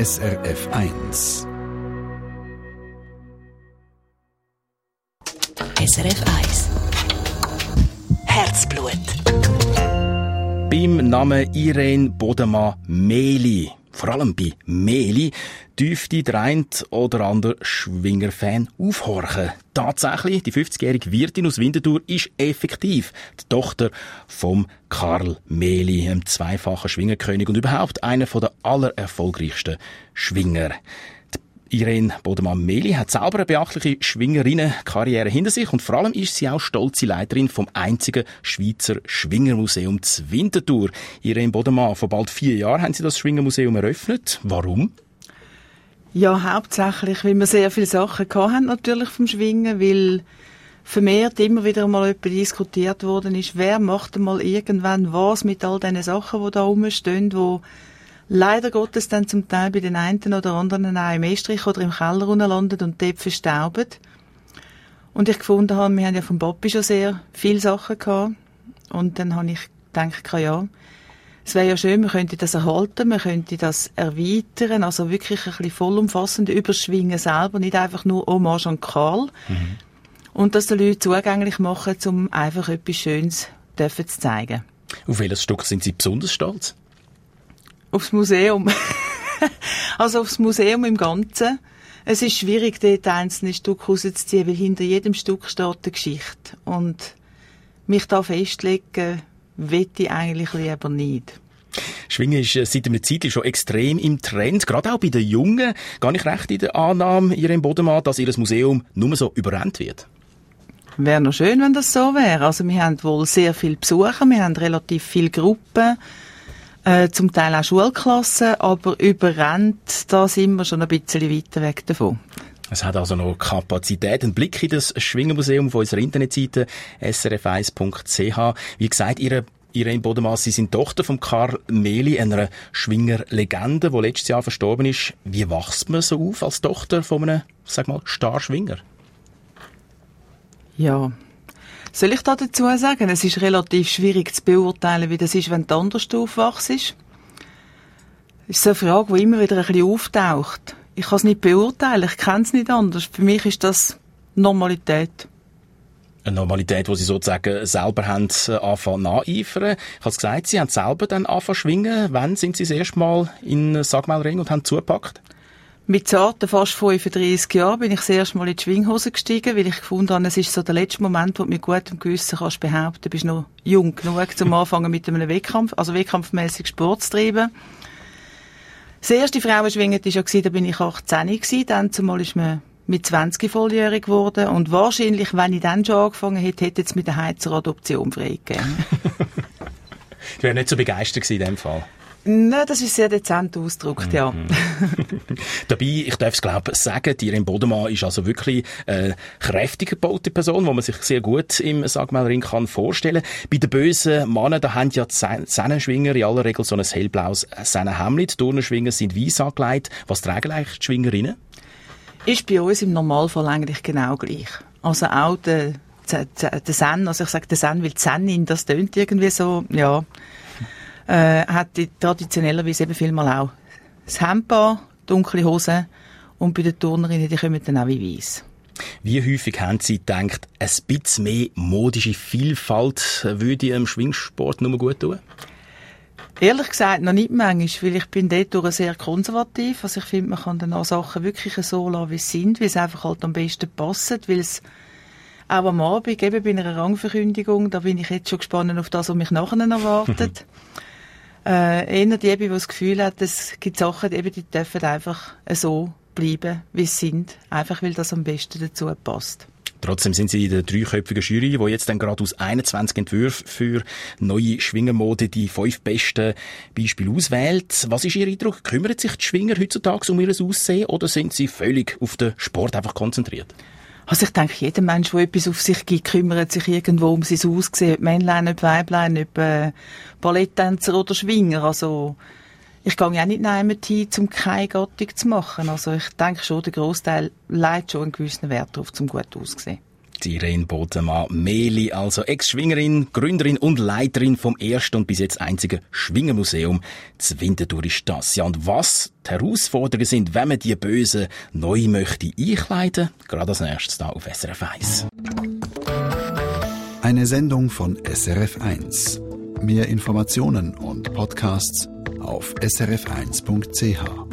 SRF 1. SRF 1. Herzblut. Beim Namen Irene Bodemann-Meli, vor allem bei Meli, dürfte der ein oder andere Schwingerfan aufhorchen. Tatsächlich, die 50-jährige Wirtin aus Winterthur ist effektiv die Tochter vom Karl Meli, einem zweifachen Schwingerkönig und überhaupt einer der allererfolgreichsten Schwinger. Irene Bodemann-Meli hat selber eine beachtliche Schwingerinnenkarriere hinter sich und vor allem ist sie auch stolze Leiterin vom einzigen Schweizer Schwingermuseum zu Winterthur. Irene Bodemann, vor bald vier Jahren haben Sie das Schwingermuseum eröffnet. Warum? Ja, hauptsächlich, weil wir sehr viele Sachen hatten, natürlich vom Schwingen, weil vermehrt immer wieder mal jemand diskutiert worden ist, wer macht mal irgendwann was mit all diesen Sachen, die da rumstehen, wo leider Gottes dann zum Teil bei den einen oder anderen auch im Estrich oder im Keller landet und dort verstauben. Und ich gefunden habe, wir haben ja vom Bobby schon sehr viele Sachen gehabt. Und dann habe ich gedacht, ja, es wäre ja schön, wir könnten das erhalten, wir könnten das erweitern, also wirklich ein bisschen vollumfassend überschwingen selber, nicht einfach nur Hommage an Karl. Mhm. Und das den Leuten zugänglich machen, um einfach etwas Schönes dürfen zu zeigen. Auf welches Stück sind Sie besonders stolz? Aufs Museum. also aufs Museum im Ganzen. Es ist schwierig, dort einzelne Stück rauszuziehen, weil hinter jedem Stück steht eine Geschichte. Und mich da festlegen, will ich eigentlich lieber nicht. Schwingen ist äh, seit einer Zeit schon extrem im Trend, gerade auch bei den Jungen. Gar nicht recht in der Annahme, ihr im Bodemann, dass ihr Museum nur so überrennt wird. Wäre noch schön, wenn das so wäre. Also wir haben wohl sehr viele Besucher, wir haben relativ viele Gruppen äh, zum Teil auch Schulklassen, aber überrennt, da sind wir schon ein bisschen weiter weg davon. Es hat also noch Kapazität. Ein Blick in das Schwingermuseum auf unserer Internetseite srf1.ch. Wie gesagt, Ihre Irene Bodemann, Sie sind Tochter von Karl Meli, einer Schwingerlegende, die letztes Jahr verstorben ist. Wie wächst man so auf als Tochter von einem, sag mal, Starschwinger? Ja, soll ich da dazu sagen? Es ist relativ schwierig zu beurteilen, wie das ist, wenn du anders aufwachst. Das ist eine Frage, die immer wieder ein bisschen auftaucht. Ich kann es nicht beurteilen, ich kenne es nicht anders. Für mich ist das Normalität. Eine Normalität, die Sie sozusagen selber haben äh, anfangen nacheifern. Ich habe es gesagt, Sie haben selber dann anfangen schwingen. Wann sind Sie das erste Mal in Sagmailring und haben zugepackt? Mit zarten fast 35 Jahren bin ich das erste Mal in die Schwinghose gestiegen, weil ich gefunden habe, es ist so der letzte Moment, wo du mit gutem Gewissen kannst behaupten, du bist noch jung genug, zum Anfangen mit einem Wettkampf, also wettkampfmäßig Sport zu treiben. Das erste Frauenschwingen war ja, da bin ich 18 gewesen, dann zumal ist man mit 20 volljährig geworden und wahrscheinlich, wenn ich dann schon angefangen hätte, hätte es mit der Heizer Adoption freigegeben. ich wäre nicht so begeistert gewesen in dem Fall. Nein, das ist sehr dezent ausgedrückt, ja. Mhm. Dabei, ich darf es glaube sagen, die Irene Bodemann ist also wirklich eine kräftig gebaute Person, wo man sich sehr gut im Sagmelring kann vorstellen. Bei den bösen Männern, da haben ja die Sennenschwinger in aller Regel so ein hellblaues Sennenhemd. Die Turnenschwinger sind weiß angelegt. Was tragen eigentlich die Schwingerinnen? Ist bei uns im Normalfall eigentlich genau gleich. Also auch der, der, der Sen, also ich sage der Sen, weil die Senin, das tönt irgendwie so, ja, äh, hat traditionellerweise eben vielmal auch das Hemd an, dunkle Hosen und bei den Turnerinnen, die kommen dann auch wie weiss. Wie häufig haben Sie gedacht, ein bisschen mehr modische Vielfalt würde im Schwingsport nur gut tun? Ehrlich gesagt, noch nicht manchmal, weil ich bin dort sehr konservativ. Also ich finde, man kann dann auch Sachen wirklich so lassen, wie sie sind, weil es einfach halt am besten passt, weil es auch am Abend, eben bei einer Rangverkündigung, da bin ich jetzt schon gespannt auf das, was mich nachher erwartet. äh, eher die, die das Gefühl hat, es gibt Sachen, eben, die dürfen einfach so bleiben, wie sie sind, einfach weil das am besten dazu passt. Trotzdem sind Sie in der dreiköpfigen Jury, die jetzt dann gerade aus 21 Entwürfen für neue Schwingermode die fünf besten Beispiele auswählt. Was ist Ihr Eindruck? Kümmern sich die Schwinger heutzutage um ihr Aussehen oder sind sie völlig auf den Sport einfach konzentriert? Also ich denke, jeder Mensch, der etwas auf sich gibt, kümmert sich irgendwo um sein Aussehen, ob Männlein, ob Weiblein, ob äh, Balletttänzer oder Schwinger. Also ich gehe ja nicht nehmen hin, um keine Gattung zu machen. Also ich denke schon, der Großteil legt schon einen gewissen Wert darauf, zum gut auszusehen. Die Irene Bodemann-Mehli, also Ex-Schwingerin, Gründerin und Leiterin vom ersten und bis jetzt einzigen Schwingermuseum zu Winterthur ist das. Ja, und was die Herausforderungen sind, wenn man die Bösen neu möchte einkleiden, gerade als nächstes da auf SRF 1. Eine Sendung von SRF 1. Mehr Informationen und Podcasts auf srf1.ch.